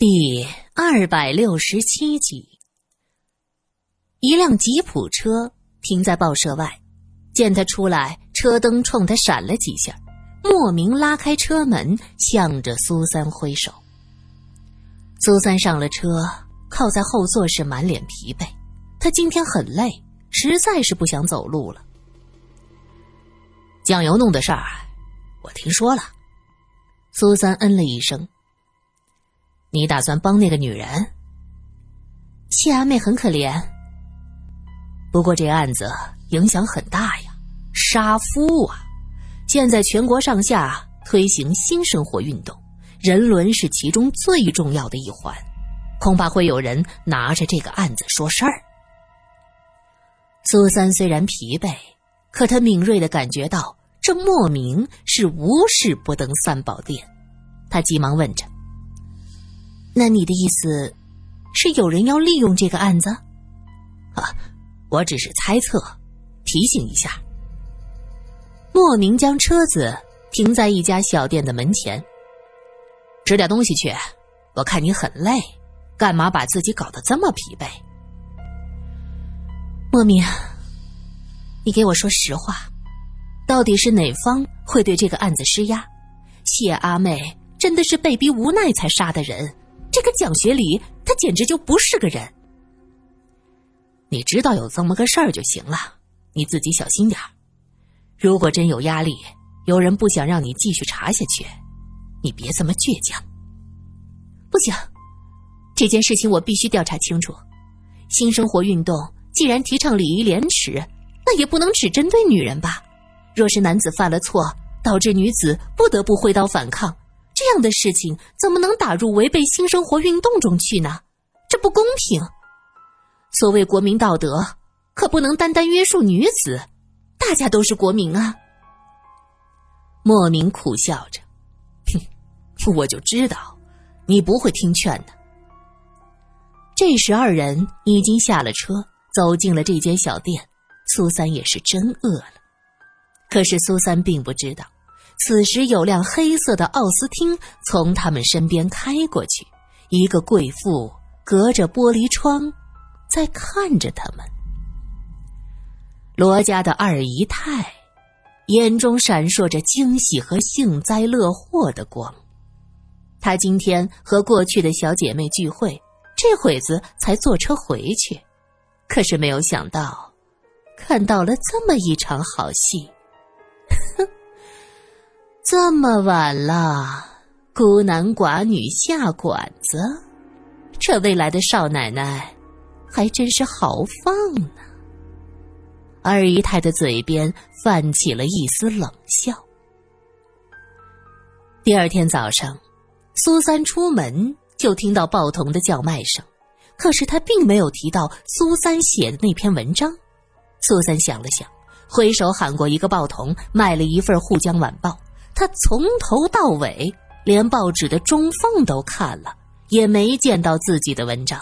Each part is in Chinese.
第二百六十七集，一辆吉普车停在报社外，见他出来，车灯冲他闪了几下，莫名拉开车门，向着苏三挥手。苏三上了车，靠在后座是满脸疲惫，他今天很累，实在是不想走路了。酱油弄的事儿，我听说了。苏三嗯了一声。你打算帮那个女人？谢阿妹很可怜，不过这案子影响很大呀，杀夫啊！现在全国上下推行新生活运动，人伦是其中最重要的一环，恐怕会有人拿着这个案子说事儿。苏三虽然疲惫，可他敏锐的感觉到这莫名是无事不登三宝殿，他急忙问着。那你的意思，是有人要利用这个案子？啊，我只是猜测，提醒一下。莫名将车子停在一家小店的门前，吃点东西去。我看你很累，干嘛把自己搞得这么疲惫？莫名，你给我说实话，到底是哪方会对这个案子施压？谢阿妹真的是被逼无奈才杀的人？这个蒋学礼，他简直就不是个人。你知道有这么个事儿就行了，你自己小心点如果真有压力，有人不想让你继续查下去，你别这么倔强。不行，这件事情我必须调查清楚。新生活运动既然提倡礼义廉耻，那也不能只针对女人吧？若是男子犯了错，导致女子不得不挥刀反抗。这样的事情怎么能打入违背新生活运动中去呢？这不公平。所谓国民道德，可不能单单约束女子，大家都是国民啊。莫名苦笑着，哼，我就知道你不会听劝的。这时，二人已经下了车，走进了这间小店。苏三也是真饿了，可是苏三并不知道。此时，有辆黑色的奥斯汀从他们身边开过去，一个贵妇隔着玻璃窗在看着他们。罗家的二姨太眼中闪烁着惊喜和幸灾乐祸的光。她今天和过去的小姐妹聚会，这会子才坐车回去，可是没有想到，看到了这么一场好戏。这么晚了，孤男寡女下馆子，这未来的少奶奶还真是豪放呢。二姨太的嘴边泛起了一丝冷笑。第二天早上，苏三出门就听到报童的叫卖声，可是他并没有提到苏三写的那篇文章。苏三想了想，挥手喊过一个报童，卖了一份《沪江晚报》。他从头到尾连报纸的中缝都看了，也没见到自己的文章。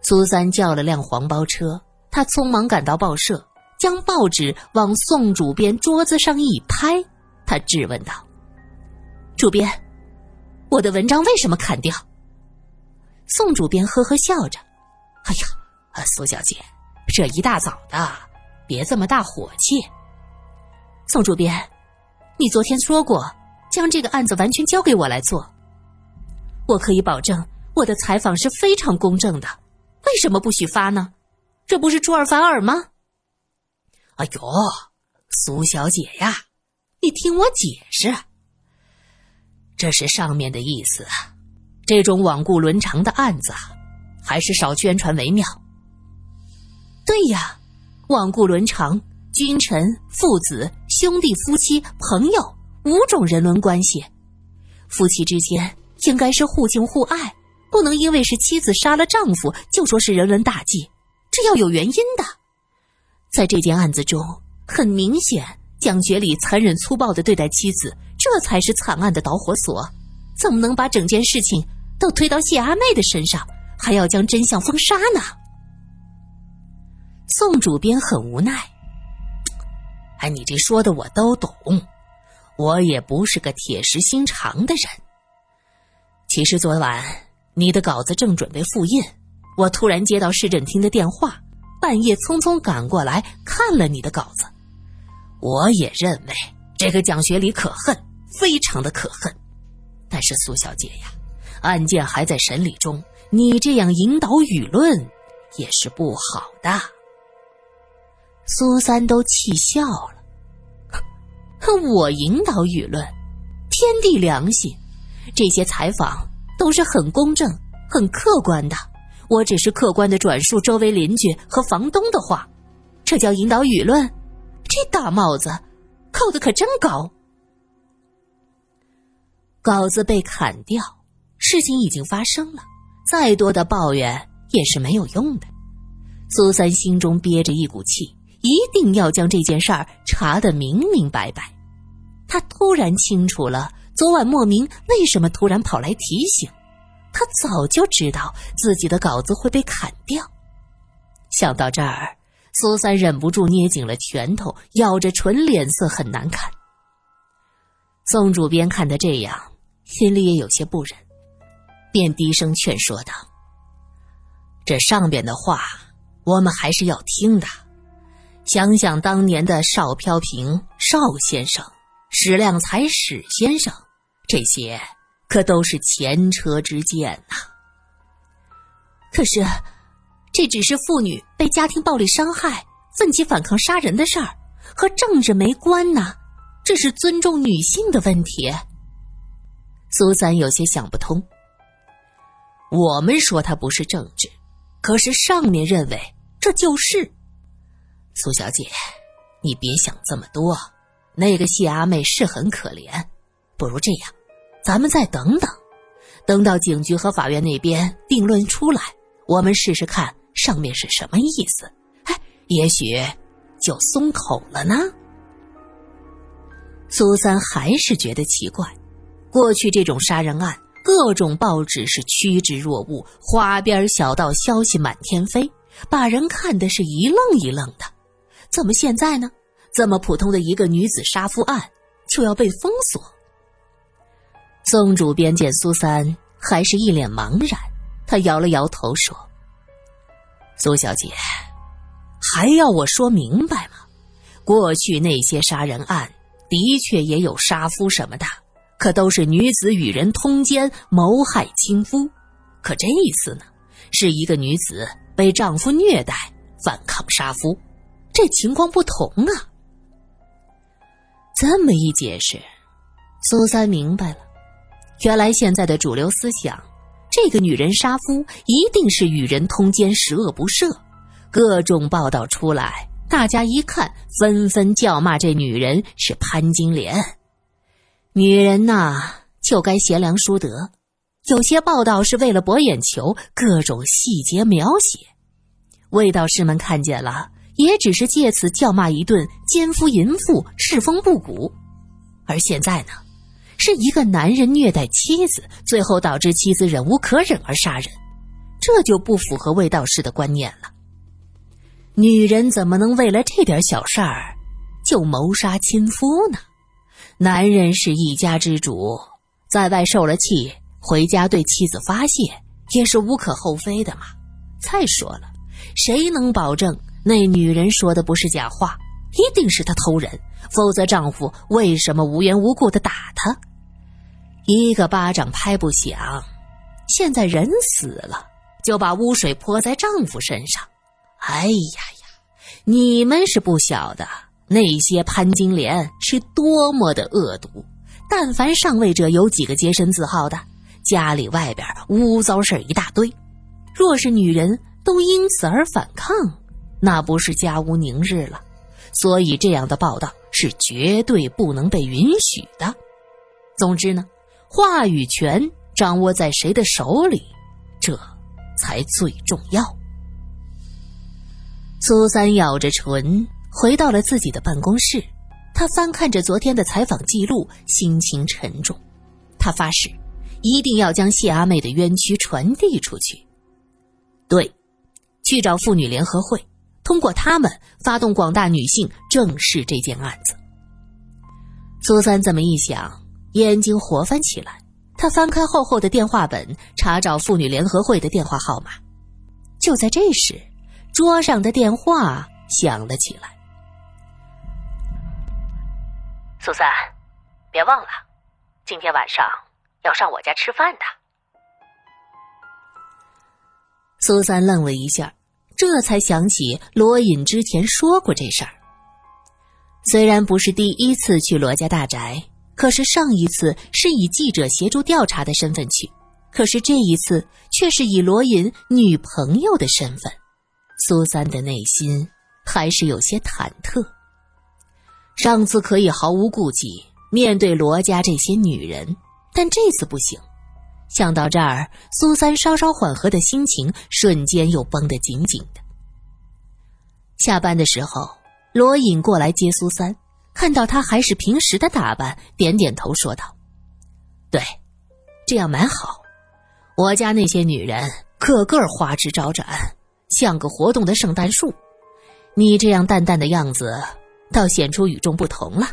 苏三叫了辆黄包车，他匆忙赶到报社，将报纸往宋主编桌子上一拍，他质问道：“主编，我的文章为什么砍掉？”宋主编呵呵笑着：“哎呀，啊苏小姐，这一大早的，别这么大火气。”宋主编。你昨天说过，将这个案子完全交给我来做。我可以保证，我的采访是非常公正的。为什么不许发呢？这不是出尔反尔吗？哎呦，苏小姐呀，你听我解释，这是上面的意思。这种罔顾伦常的案子，还是少宣传为妙。对呀，罔顾伦常。君臣、父子、兄弟、夫妻、朋友五种人伦关系，夫妻之间应该是互敬互爱，不能因为是妻子杀了丈夫就说是人伦大忌，这要有原因的。在这件案子中，很明显，蒋学礼残忍粗暴的对待妻子，这才是惨案的导火索。怎么能把整件事情都推到谢阿妹的身上，还要将真相封杀呢？宋主编很无奈。哎，你这说的我都懂，我也不是个铁石心肠的人。其实昨晚你的稿子正准备复印，我突然接到市政厅的电话，半夜匆匆赶过来看了你的稿子。我也认为这个蒋学礼可恨，非常的可恨。但是苏小姐呀，案件还在审理中，你这样引导舆论也是不好的。苏三都气笑了，我引导舆论，天地良心，这些采访都是很公正、很客观的。我只是客观的转述周围邻居和房东的话，这叫引导舆论？这大帽子扣的可真高。稿子被砍掉，事情已经发生了，再多的抱怨也是没有用的。苏三心中憋着一股气。一定要将这件事儿查得明明白白。他突然清楚了昨晚莫名为什么突然跑来提醒。他早就知道自己的稿子会被砍掉。想到这儿，苏三忍不住捏紧了拳头，咬着唇，脸色很难看。宋主编看他这样，心里也有些不忍，便低声劝说道：“这上边的话，我们还是要听的。”想想当年的邵飘萍邵先生、史量才史先生，这些可都是前车之鉴呐。可是，这只是妇女被家庭暴力伤害、奋起反抗杀人的事儿，和政治没关呐。这是尊重女性的问题。苏三有些想不通。我们说它不是政治，可是上面认为这就是。苏小姐，你别想这么多。那个谢阿妹是很可怜，不如这样，咱们再等等，等到警局和法院那边定论出来，我们试试看上面是什么意思。哎，也许就松口了呢。苏三还是觉得奇怪，过去这种杀人案，各种报纸是趋之若鹜，花边小道消息满天飞，把人看的是一愣一愣的。怎么现在呢？这么普通的一个女子杀夫案就要被封锁？宋主编见苏三还是一脸茫然，他摇了摇头说：“苏小姐，还要我说明白吗？过去那些杀人案的确也有杀夫什么的，可都是女子与人通奸谋害亲夫。可这一次呢，是一个女子被丈夫虐待，反抗杀夫。”这情况不同啊！这么一解释，苏三明白了，原来现在的主流思想，这个女人杀夫一定是与人通奸、十恶不赦。各种报道出来，大家一看，纷纷叫骂这女人是潘金莲。女人呐，就该贤良淑德。有些报道是为了博眼球，各种细节描写，卫道士们看见了。也只是借此叫骂一顿奸夫淫妇世风不古，而现在呢，是一个男人虐待妻子，最后导致妻子忍无可忍而杀人，这就不符合卫道士的观念了。女人怎么能为了这点小事儿就谋杀亲夫呢？男人是一家之主，在外受了气，回家对妻子发泄也是无可厚非的嘛。再说了，谁能保证？那女人说的不是假话，一定是她偷人，否则丈夫为什么无缘无故的打她？一个巴掌拍不响，现在人死了，就把污水泼在丈夫身上。哎呀呀，你们是不晓得那些潘金莲是多么的恶毒。但凡上位者有几个洁身自好的，家里外边污糟事一大堆。若是女人都因此而反抗。那不是家无宁日了，所以这样的报道是绝对不能被允许的。总之呢，话语权掌握在谁的手里，这才最重要。苏三咬着唇回到了自己的办公室，他翻看着昨天的采访记录，心情沉重。他发誓，一定要将谢阿妹的冤屈传递出去。对，去找妇女联合会。通过他们发动广大女性正视这件案子。苏三这么一想，眼睛活泛起来。他他翻开厚厚的电话本，查找妇女联合会的电话号码。就在这时，桌上的电话响了起来。苏三，别忘了，今天晚上要上我家吃饭的。苏三愣了一下，这才想起罗隐之前说过这事儿。虽然不是第一次去罗家大宅。可是上一次是以记者协助调查的身份去，可是这一次却是以罗隐女朋友的身份，苏三的内心还是有些忐忑。上次可以毫无顾忌面对罗家这些女人，但这次不行。想到这儿，苏三稍稍缓和的心情瞬间又绷得紧紧的。下班的时候，罗隐过来接苏三。看到他还是平时的打扮，点点头说道：“对，这样蛮好。我家那些女人个个花枝招展，像个活动的圣诞树。你这样淡淡的样子，倒显出与众不同了。”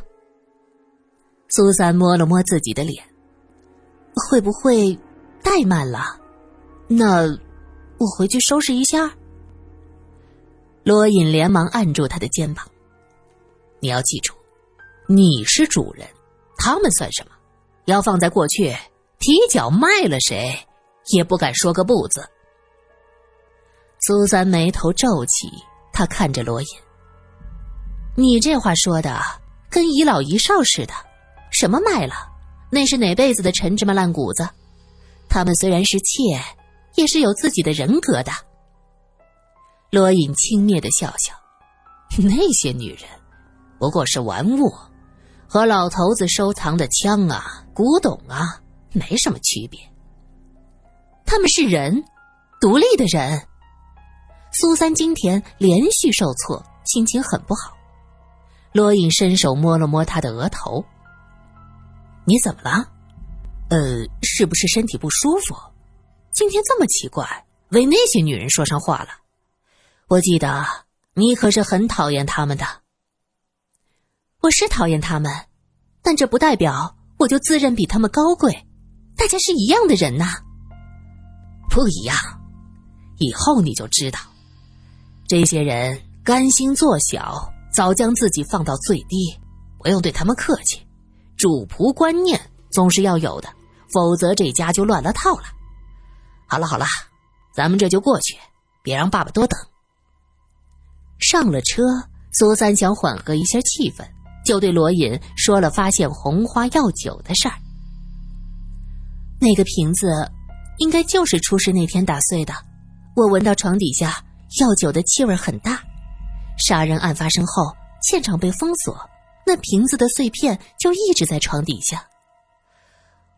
苏三摸了摸自己的脸，会不会怠慢了？那我回去收拾一下。罗隐连忙按住他的肩膀：“你要记住。”你是主人，他们算什么？要放在过去，提脚卖了谁，也不敢说个不字。苏三眉头皱起，他看着罗隐：“你这话说的跟遗老遗少似的，什么卖了？那是哪辈子的陈芝麻烂谷子？他们虽然是妾，也是有自己的人格的。”罗隐轻蔑的笑笑：“那些女人，不过是玩物。”和老头子收藏的枪啊、古董啊没什么区别。他们是人，独立的人。苏三今天连续受挫，心情很不好。罗隐伸手摸了摸他的额头：“你怎么了？呃，是不是身体不舒服？今天这么奇怪，为那些女人说上话了。我记得你可是很讨厌他们的。”我是讨厌他们，但这不代表我就自认比他们高贵。大家是一样的人呐。不一样，以后你就知道，这些人甘心做小，早将自己放到最低。不用对他们客气，主仆观念总是要有的，否则这家就乱了套了。好了好了，咱们这就过去，别让爸爸多等。上了车，苏三想缓和一下气氛。就对罗隐说了发现红花药酒的事儿。那个瓶子，应该就是出事那天打碎的。我闻到床底下药酒的气味很大。杀人案发生后，现场被封锁，那瓶子的碎片就一直在床底下。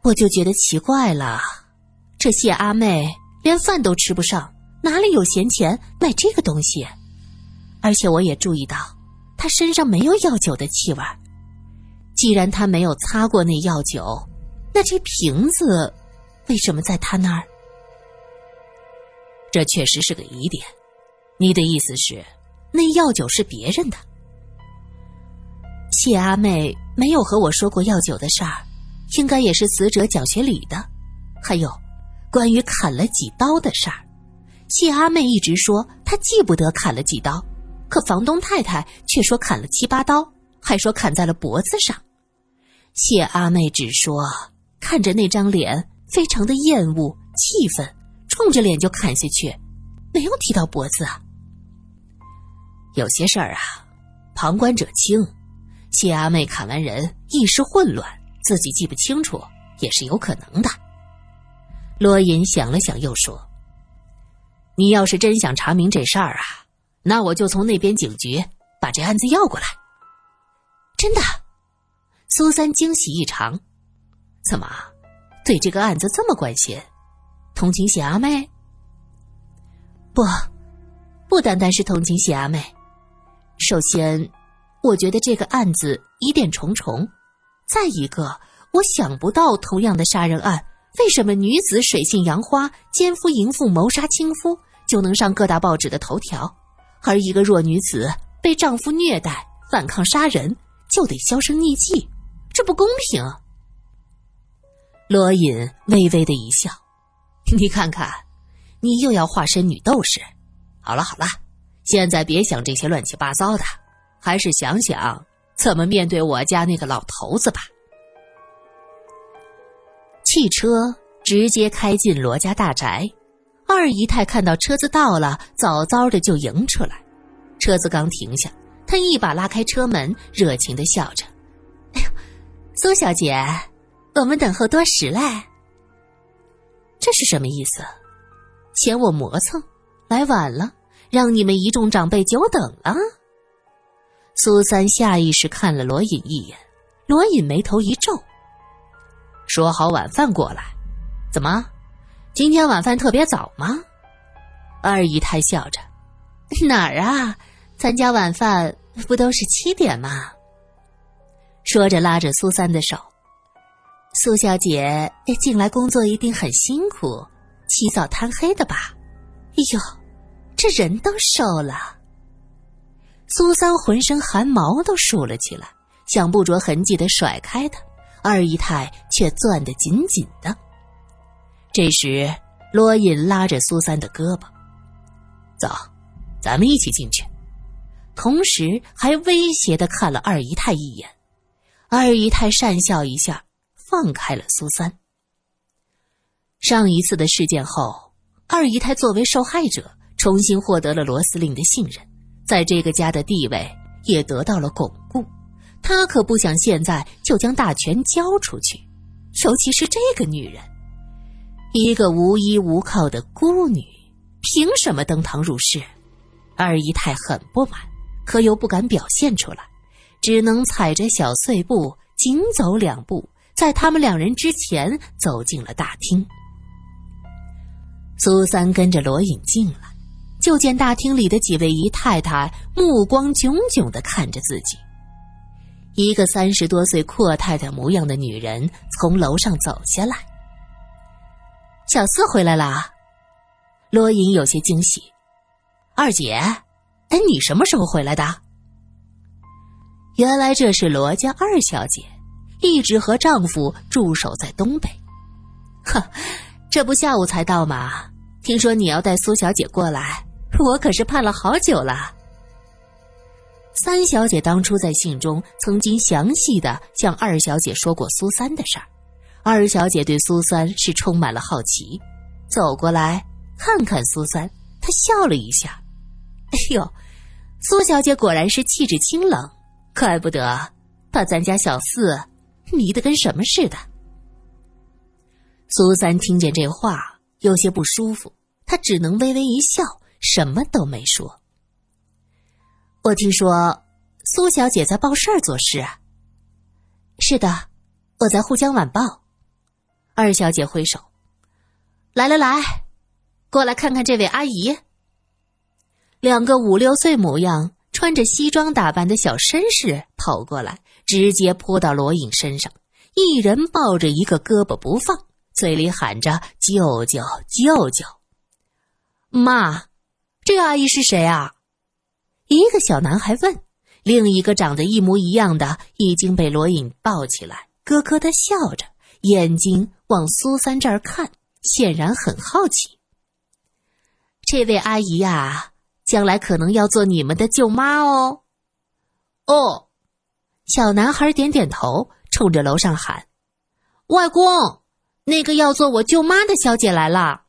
我就觉得奇怪了，这谢阿妹连饭都吃不上，哪里有闲钱买这个东西？而且我也注意到。她身上没有药酒的气味既然她没有擦过那药酒，那这瓶子为什么在她那儿？这确实是个疑点。你的意思是，那药酒是别人的？谢阿妹没有和我说过药酒的事儿，应该也是死者蒋学礼的。还有，关于砍了几刀的事儿，谢阿妹一直说她记不得砍了几刀。可房东太太却说砍了七八刀，还说砍在了脖子上。谢阿妹只说看着那张脸，非常的厌恶气愤，冲着脸就砍下去，没有提到脖子啊。有些事儿啊，旁观者清。谢阿妹砍完人一时混乱，自己记不清楚也是有可能的。罗隐想了想，又说：“你要是真想查明这事儿啊。”那我就从那边警局把这案子要过来。真的，苏三惊喜异常。怎么，对这个案子这么关心？同情谢阿妹？不，不单单是同情谢阿妹。首先，我觉得这个案子疑点重重；再一个，我想不到同样的杀人案，为什么女子水性杨花，奸夫淫妇谋杀亲夫就能上各大报纸的头条？而一个弱女子被丈夫虐待、反抗杀人，就得销声匿迹，这不公平。罗隐微微的一笑：“你看看，你又要化身女斗士。好了好了，现在别想这些乱七八糟的，还是想想怎么面对我家那个老头子吧。”汽车直接开进罗家大宅，二姨太看到车子到了，早早的就迎出来。车子刚停下，她一把拉开车门，热情的笑着：“哎呦，苏小姐。”我们等候多时嘞，这是什么意思？嫌我磨蹭，来晚了，让你们一众长辈久等了。苏三下意识看了罗隐一眼，罗隐眉头一皱，说好晚饭过来，怎么，今天晚饭特别早吗？二姨太笑着，哪儿啊，咱家晚饭不都是七点吗？说着拉着苏三的手。苏小姐进来工作一定很辛苦，起早贪黑的吧？哎呦，这人都瘦了。苏三浑身汗毛都竖了起来，想不着痕迹的甩开他，二姨太却攥得紧紧的。这时，罗隐拉着苏三的胳膊：“走，咱们一起进去。”同时还威胁的看了二姨太一眼。二姨太讪笑一下。放开了苏三。上一次的事件后，二姨太作为受害者，重新获得了罗司令的信任，在这个家的地位也得到了巩固。他可不想现在就将大权交出去，尤其是这个女人，一个无依无靠的孤女，凭什么登堂入室？二姨太很不满，可又不敢表现出来，只能踩着小碎步，紧走两步。在他们两人之前走进了大厅，苏三跟着罗隐进来，就见大厅里的几位姨太太目光炯炯的看着自己。一个三十多岁阔太太模样的女人从楼上走下来，小四回来了。罗隐有些惊喜：“二姐，哎，你什么时候回来的？”原来这是罗家二小姐。一直和丈夫驻守在东北，呵，这不下午才到吗？听说你要带苏小姐过来，我可是盼了好久了。三小姐当初在信中曾经详细的向二小姐说过苏三的事儿，二小姐对苏三是充满了好奇，走过来看看苏三，她笑了一下，哎呦，苏小姐果然是气质清冷，怪不得把咱家小四。迷得跟什么似的。苏三听见这话，有些不舒服，他只能微微一笑，什么都没说。我听说苏小姐在报事儿做事啊。是的，我在《沪江晚报》。二小姐挥手，来来来，过来看看这位阿姨。两个五六岁模样。穿着西装打扮的小绅士跑过来，直接扑到罗隐身上，一人抱着一个胳膊不放，嘴里喊着“舅舅，舅舅”。妈，这阿姨是谁啊？一个小男孩问。另一个长得一模一样的已经被罗隐抱起来，咯咯的笑着，眼睛往苏三这儿看，显然很好奇。这位阿姨呀。将来可能要做你们的舅妈哦。哦，小男孩点点头，冲着楼上喊：“外公，那个要做我舅妈的小姐来了。”